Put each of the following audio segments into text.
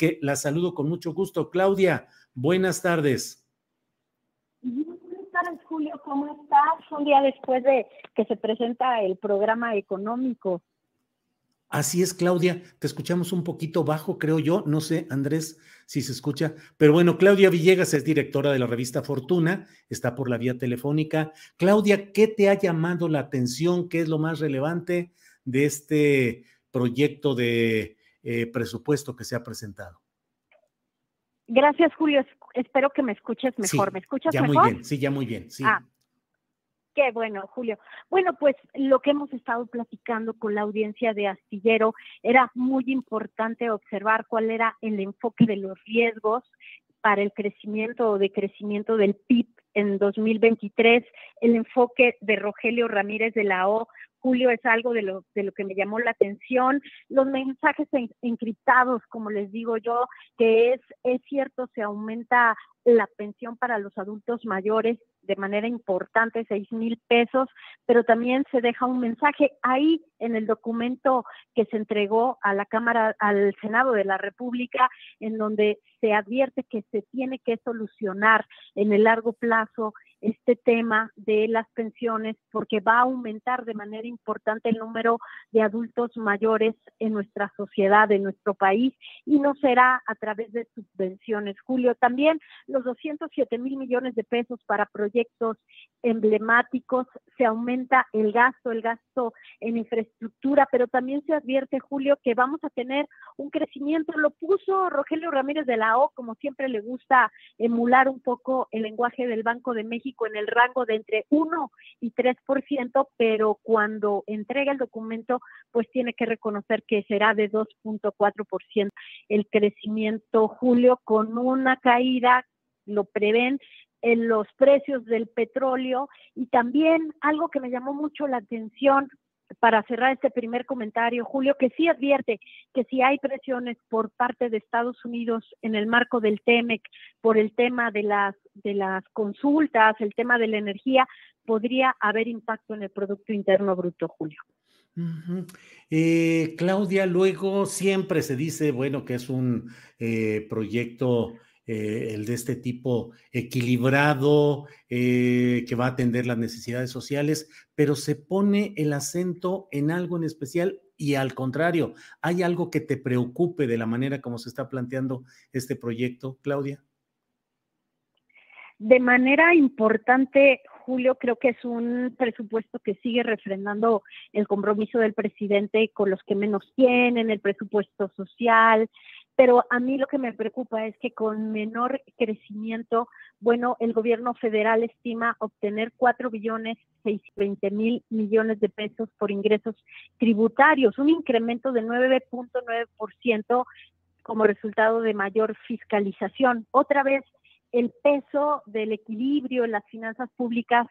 Que la saludo con mucho gusto. Claudia, buenas tardes. Buenas tardes, Julio. ¿Cómo estás? Un día después de que se presenta el programa económico. Así es, Claudia. Te escuchamos un poquito bajo, creo yo. No sé, Andrés, si se escucha. Pero bueno, Claudia Villegas es directora de la revista Fortuna, está por la vía telefónica. Claudia, ¿qué te ha llamado la atención? ¿Qué es lo más relevante de este proyecto de eh, presupuesto que se ha presentado? Gracias, Julio. Espero que me escuches mejor. Sí, ¿Me escuchas ya mejor? muy bien, sí, ya muy bien. Sí. Ah, Qué bueno, Julio. Bueno, pues lo que hemos estado platicando con la audiencia de Astillero era muy importante observar cuál era el enfoque de los riesgos para el crecimiento o decrecimiento del PIB en 2023, el enfoque de Rogelio Ramírez de la O. Julio es algo de lo, de lo que me llamó la atención. Los mensajes en- encriptados, como les digo yo, que es, es cierto, se aumenta la pensión para los adultos mayores de manera importante, seis mil pesos, pero también se deja un mensaje ahí en el documento que se entregó a la Cámara, al Senado de la República, en donde se advierte que se tiene que solucionar en el largo plazo este tema de las pensiones porque va a aumentar de manera importante el número de adultos mayores en nuestra sociedad, en nuestro país, y no será a través de subvenciones. Julio, también los 207 mil millones de pesos para proyectos emblemáticos, se aumenta el gasto, el gasto en infraestructura, pero también se advierte, Julio, que vamos a tener un crecimiento, lo puso Rogelio Ramírez de la O, como siempre le gusta emular un poco el lenguaje del Banco de México en el rango de entre 1 y 3%, pero cuando entrega el documento, pues tiene que reconocer que será de 2.4% el crecimiento, Julio, con una caída, lo prevén en los precios del petróleo. Y también algo que me llamó mucho la atención para cerrar este primer comentario, Julio, que sí advierte que si hay presiones por parte de Estados Unidos en el marco del TEMEC por el tema de las de las consultas, el tema de la energía, podría haber impacto en el producto interno bruto, Julio. Eh, Claudia, luego siempre se dice, bueno, que es un eh, proyecto, eh, el de este tipo, equilibrado, eh, que va a atender las necesidades sociales, pero se pone el acento en algo en especial y al contrario, ¿hay algo que te preocupe de la manera como se está planteando este proyecto, Claudia? De manera importante, Julio, creo que es un presupuesto que sigue refrendando el compromiso del presidente con los que menos tienen, el presupuesto social, pero a mí lo que me preocupa es que con menor crecimiento, bueno, el gobierno federal estima obtener 4 billones 620 mil millones de pesos por ingresos tributarios, un incremento de 9.9% como resultado de mayor fiscalización. Otra vez, el peso del equilibrio en las finanzas públicas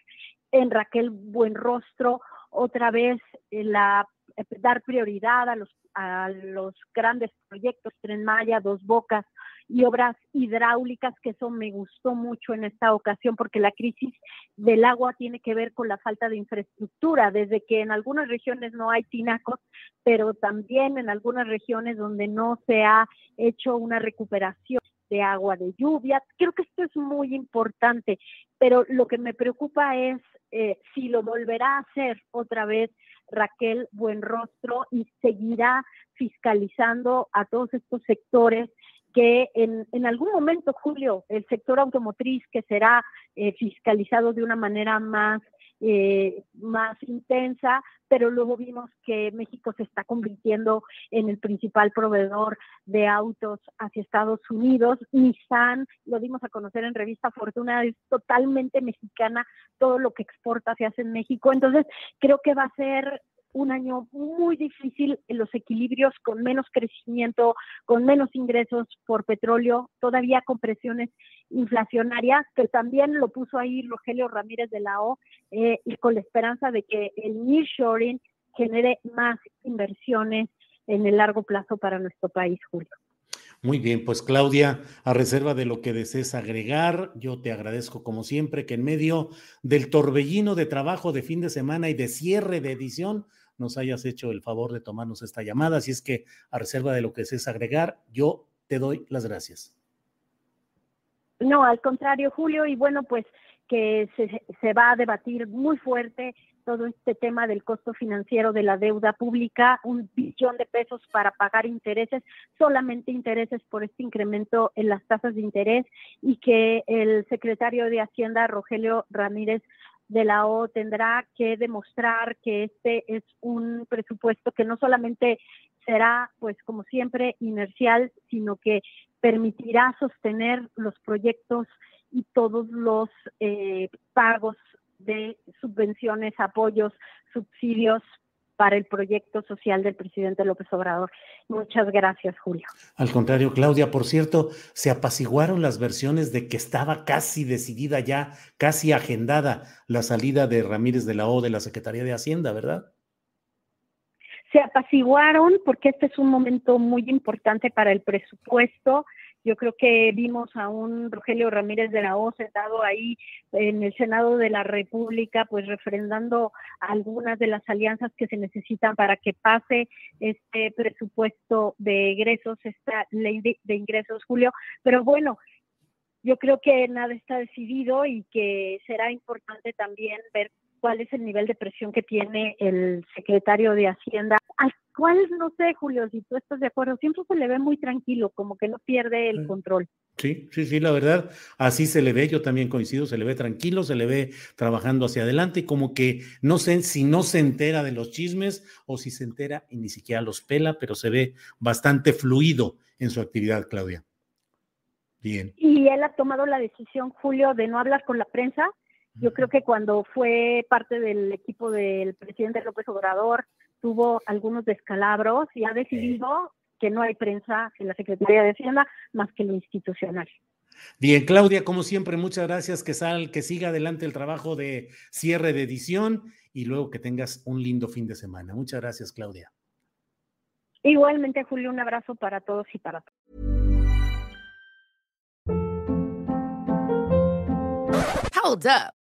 en Raquel Buenrostro, otra vez eh, la eh, dar prioridad a los a los grandes proyectos Tren Maya, Dos Bocas y obras hidráulicas, que eso me gustó mucho en esta ocasión porque la crisis del agua tiene que ver con la falta de infraestructura, desde que en algunas regiones no hay tinacos, pero también en algunas regiones donde no se ha hecho una recuperación de agua de lluvia. Creo que esto es muy importante, pero lo que me preocupa es eh, si lo volverá a hacer otra vez Raquel Buenrostro y seguirá fiscalizando a todos estos sectores que en, en algún momento, Julio, el sector automotriz que será eh, fiscalizado de una manera más eh, más intensa, pero luego vimos que México se está convirtiendo en el principal proveedor de autos hacia Estados Unidos. Nissan, lo dimos a conocer en revista Fortuna, es totalmente mexicana, todo lo que exporta se hace en México. Entonces, creo que va a ser un año muy difícil en los equilibrios, con menos crecimiento, con menos ingresos por petróleo, todavía con presiones inflacionarias, que también lo puso ahí Rogelio Ramírez de la O, eh, y con la esperanza de que el nearshoring genere más inversiones en el largo plazo para nuestro país, Julio. Muy bien, pues Claudia, a reserva de lo que desees agregar, yo te agradezco como siempre que en medio del torbellino de trabajo de fin de semana y de cierre de edición, nos hayas hecho el favor de tomarnos esta llamada. Así es que, a reserva de lo que desees agregar, yo te doy las gracias. No, al contrario, Julio, y bueno, pues que se, se va a debatir muy fuerte todo este tema del costo financiero de la deuda pública, un billón de pesos para pagar intereses, solamente intereses por este incremento en las tasas de interés y que el secretario de Hacienda, Rogelio Ramírez de la O, tendrá que demostrar que este es un presupuesto que no solamente será, pues como siempre, inercial, sino que permitirá sostener los proyectos y todos los eh, pagos de subvenciones, apoyos, subsidios para el proyecto social del presidente López Obrador. Muchas gracias, Julio. Al contrario, Claudia, por cierto, se apaciguaron las versiones de que estaba casi decidida ya, casi agendada la salida de Ramírez de la O de la Secretaría de Hacienda, ¿verdad? Se apaciguaron porque este es un momento muy importante para el presupuesto yo creo que vimos a un Rogelio Ramírez de la O sentado ahí en el Senado de la República, pues refrendando algunas de las alianzas que se necesitan para que pase este presupuesto de ingresos, esta ley de, ingresos, Julio. Pero bueno, yo creo que nada está decidido y que será importante también ver cuál es el nivel de presión que tiene el secretario de Hacienda, al cual no sé, Julio, si tú estás de acuerdo, siempre se le ve muy tranquilo, como que no pierde el control. Sí, sí, sí, la verdad, así se le ve, yo también coincido, se le ve tranquilo, se le ve trabajando hacia adelante y como que no sé si no se entera de los chismes o si se entera y ni siquiera los pela, pero se ve bastante fluido en su actividad, Claudia. Bien. Y él ha tomado la decisión, Julio, de no hablar con la prensa, yo creo que cuando fue parte del equipo del presidente López Obrador, tuvo algunos descalabros y ha decidido que no hay prensa en la Secretaría de Hacienda más que lo institucional. Bien, Claudia, como siempre, muchas gracias. Que, sal, que siga adelante el trabajo de cierre de edición y luego que tengas un lindo fin de semana. Muchas gracias, Claudia. Igualmente, Julio, un abrazo para todos y para todos. Hold up.